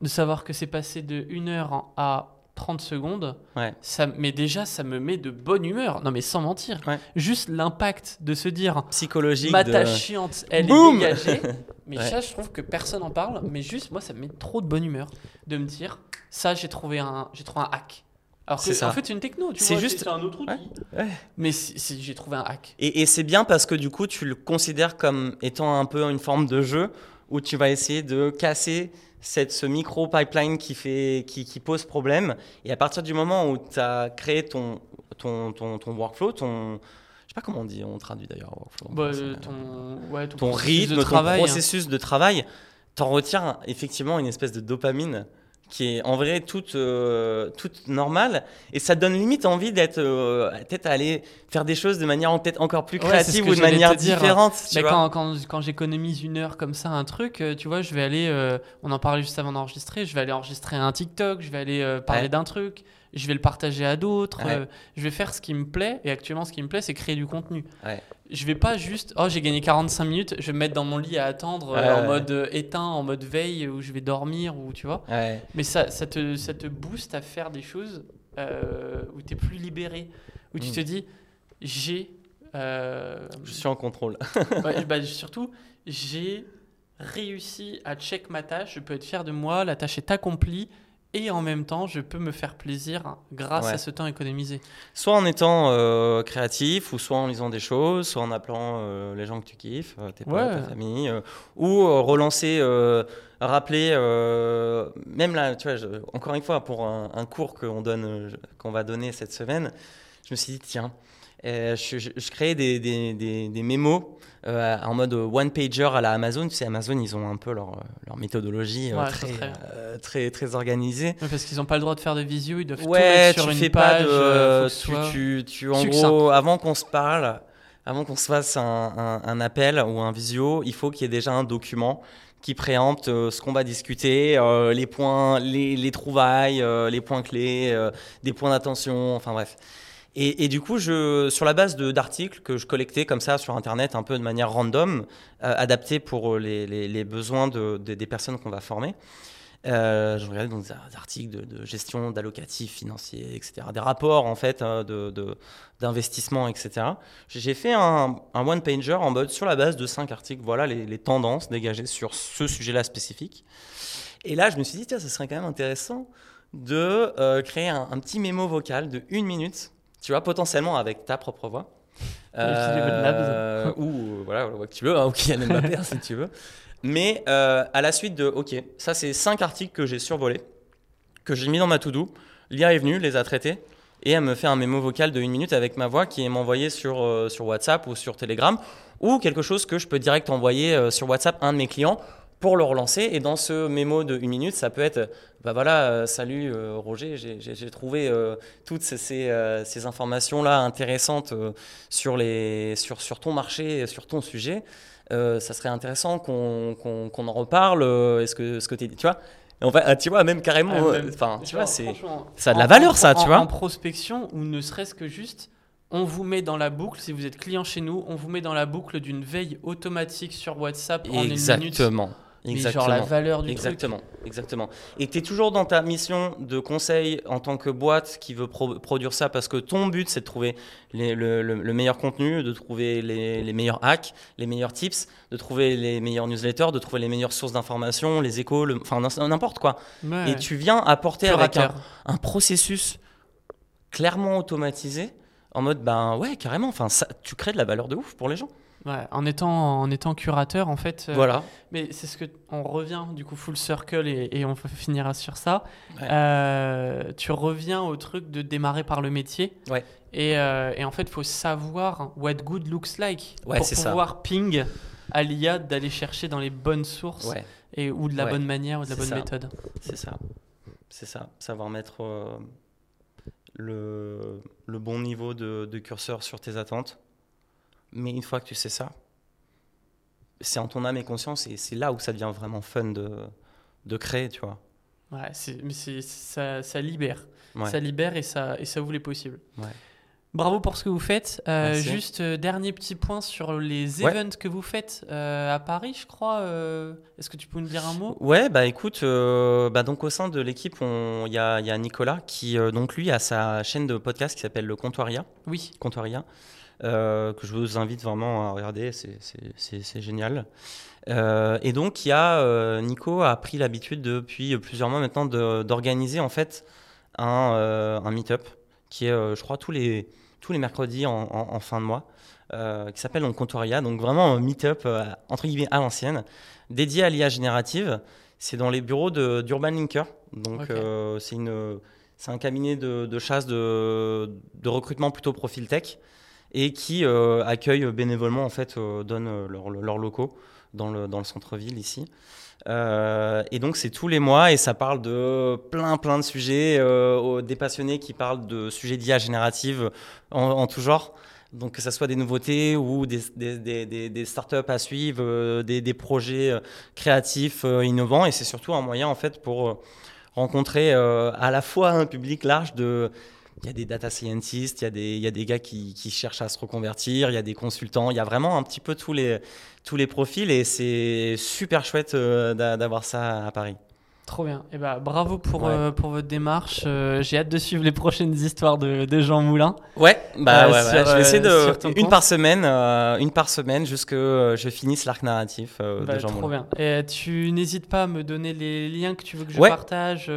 De savoir que c'est passé de 1 heure à 30 secondes, ouais. ça, mais déjà, ça me met de bonne humeur. Non, mais sans mentir. Juste l'impact de se dire
psychologique.
Ma tâche chiante, elle est dégagée. Mais ça, je trouve que personne n'en parle. Mais juste, moi, ça me met trop de bonne humeur de me dire ça, j'ai trouvé un, j'ai trouvé un hack. Alors que, en fait, c'est une techno. C'est juste un autre outil. Mais j'ai trouvé un hack.
Et, et c'est bien parce que du coup, tu le considères comme étant un peu une forme de jeu où tu vas essayer de casser cette, ce micro pipeline qui, fait, qui, qui, pose problème. Et à partir du moment où tu as créé ton, ton, ton, ton, workflow, ton. Je sais pas comment on dit, on traduit d'ailleurs workflow.
Bah, ton, ouais,
ton, rythme, ton hein. processus de travail, t'en retires effectivement une espèce de dopamine qui est en vrai toute, euh, toute normale. Et ça donne limite envie d'être euh, peut-être aller faire des choses de manière peut-être encore plus créative ou de manière différente
mais quand, quand, quand j'économise une heure comme ça un truc euh, tu vois je vais aller on en parlait juste avant d'enregistrer je vais aller enregistrer un TikTok je vais aller parler d'un truc je vais le partager à d'autres, euh, je vais faire ce qui me plaît. Et actuellement, ce qui me plaît, c'est créer du contenu. Ouais. Je vais pas juste, oh, j'ai gagné 45 minutes, je vais me mettre dans mon lit à attendre euh, en mode euh, éteint, en mode veille, où je vais dormir, ou tu vois. Mais ça, ça, te, ça te booste à faire des choses où tu es plus libéré, où tu mm. te dis, j'ai.
je suis en contrôle.
bah, surtout, j'ai réussi à check ma tâche, je peux être fier de moi, la tâche est accomplie et en même temps, je peux me faire plaisir grâce
Ouais.
à ce temps économisé.
Soit en étant euh, créatif, ou soit en lisant des choses, soit en appelant euh, les gens que tu kiffes, euh, tes potes,
Ouais.
ta famille, euh, ou relancer, rappeler, même là, tu vois, je- encore une fois, pour un, un cours qu'on donne, qu'on va donner cette semaine, je me suis dit, tiens, euh, je, je, je créais des, des, des, des mémos euh, en mode one-pager à la Amazon. Tu sais, Amazon, ils ont un peu leur, leur méthodologie euh,
Ouais,
très,
très.
euh, très, très organisée.
Ouais, Parce qu'ils n'ont pas le droit de faire de visio, ils doivent tout
Ouais,
mettre sur
tu
une
fais
page.
pas de. tu,
soit-
tu, tu- en
succinct.
gros, avant qu'on se parle, avant qu'on se fasse un, un- un appel ou un visio, il faut qu'il y ait déjà un document qui préempte euh, ce qu'on va discuter, euh, les points, les, les trouvailles, euh, les points clés, des points d'attention, enfin bref. Et, du coup, sur la base d'articles que je collectais comme ça sur Internet, un peu de manière random, euh, pour les, les- besoins de- de- des personnes qu'on va former, euh, je regardais donc des articles de, gestion d'allocatifs financiers, etc. Des rapports en fait euh, de- d'investissement, etc. J'ai fait un, un one-pager en mode sur la base de cinq articles, voilà les, tendances dégagées sur ce sujet-là spécifique. Et là, je me suis dit, tiens, ça serait quand même intéressant de euh, créer un, un petit mémo vocal de une minute, tu vois, potentiellement avec ta propre voix. Euh, ou voilà, la voix que tu veux, hein, ou Kylian Mbappé, si tu veux. Mais euh, à la suite de, ok, ça c'est cinq articles que j'ai survolés, que j'ai mis dans ma to-do. L'IA est venue, les a traités, et elle me fait un mémo vocal de une minute avec ma voix qui est m'envoyée sur, euh, sur WhatsApp ou sur Telegram, ou quelque chose que je peux direct envoyer euh, sur WhatsApp à un de mes clients pour le relancer. Et dans ce mémo de une minute, ça peut être, bah voilà, euh, salut euh, Roger, j'ai- trouvé euh, toutes ces, ces, euh, ces informations-là intéressantes euh, sur, les, sur, sur ton marché, sur ton sujet. Euh, ça serait intéressant qu'on en reparle. Est-ce que, ce que tu tu vois En fait, ah, tu vois, même carrément,
Ah,
euh, enfin, tu vois, c'est ça a de la
en-
valeur,
en-
ça, tu
en-
vois.
En prospection, ou ne serait-ce que juste, on vous met dans la boucle, si vous êtes client chez nous, on vous met dans la boucle d'une veille automatique sur WhatsApp en une minute.
exactement.
Mais
Exactement.
genre la valeur du
Exactement, exactement. Et tu es toujours dans ta mission de conseil en tant que boîte qui veut pro- produire ça parce que ton but, c'est de trouver les- le, le- le meilleur contenu, de trouver les, les meilleurs hacks, les meilleurs tips, de trouver les meilleurs newsletters, de trouver les meilleures sources d'informations, les échos, enfin n'im- n'importe quoi.
Ouais.
Et tu viens apporter avec un, un processus clairement automatisé en mode, ben ouais, carrément, enfin, tu crées de la valeur de ouf pour les gens.
Ouais, en étant en étant curateur en fait. euh. Mais c'est ce que on revient du coup full circle et, et on finira sur ça.
Ouais.
Euh, tu reviens au truc de démarrer par le métier.
Ouais.
Et, euh, et en fait, il faut savoir what good looks like
Ouais,
pour
c'est ça.
pouvoir ping à l'IA d'aller chercher dans les bonnes sources et ou de la bonne manière ou de la bonne
ça.
méthode.
C'est ça. C'est ça. Savoir mettre le, le bon niveau de, de curseur sur tes attentes. Mais une fois que tu sais ça, c'est en ton âme et conscience et c'est là où ça devient vraiment fun de, de créer, tu vois.
Ouais, mais ça, ça libère.
Ouais.
Ça libère et ça, et ça ouvre les possibles.
Ouais.
Bravo pour ce que vous faites. Euh, juste euh, dernier petit point sur les
Ouais.
events que vous faites euh, à Paris, je crois. Est-ce que tu peux nous dire un mot?
Ouais, bah écoute, bah donc au sein de l'équipe, on- il y y a Nicolas qui, donc lui, a sa chaîne de podcast qui s'appelle Le Comptoiria.
Oui.
Comptoiria, que je vous invite vraiment à regarder, c'est- génial. Euh, et donc, il y a, euh, Nico a pris l'habitude depuis plusieurs mois maintenant d'organiser en fait un, euh, un meet-up qui est, euh, je crois, tous les, tous les mercredis en, en- en fin de mois, euh, qui s'appelle donc Comptoiria, donc vraiment un meet-up euh, entre guillemets à l'ancienne, dédié à l'IA générative. C'est dans les bureaux d'Urban Linker, donc
Ok.
euh, c'est un cabinet de, de chasse de, de recrutement plutôt profil tech et qui euh, accueille bénévolement, en fait, euh, donne euh, leurs locaux dans le, dans le centre-ville ici. Et donc, c'est tous les mois et ça parle de plein, plein de sujets, des passionnés qui parlent de sujets d'IA générative en, tout genre. Donc, que ce soit des nouveautés ou des, des, des, startups à suivre, euh, des, projets créatifs, innovants. Et c'est surtout un moyen, en fait, pour rencontrer à la fois un public large de. Il y a des data scientists, il y a des, il y a des gars qui, qui cherchent à se reconvertir, il y a des consultants, il y a vraiment un petit peu tous les, tous les profils et c'est super chouette euh, d'a- d'avoir ça à Paris.
Trop bien. Et bah, bravo pour,
Ouais.
euh, pour votre démarche. Euh, J'ai hâte de suivre les prochaines histoires de, de Jean Moulin.
Ouais, bah
Euh,
ouais, ouais.
sur,
je vais essayer de une par semaine, une par semaine, jusque je finisse l'arc narratif
Bah,
de Jean
trop
Moulin.
bien. Et tu n'hésites pas à me donner les liens que tu veux que je partage,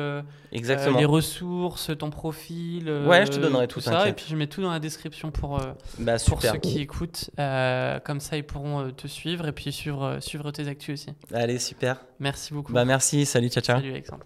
Exactement.
euh, les ressources, ton profil. euh,
Ouais, je te donnerai tout,
ça. Et puis je mets tout dans la description pour, euh,
Bah
pour ceux qui écoutent. Comme ça, ils pourront te suivre et puis suivre, suivre tes actus aussi.
Allez super.
Merci beaucoup.
Bah merci. Salut, ciao ciao.
Salut Alexandre.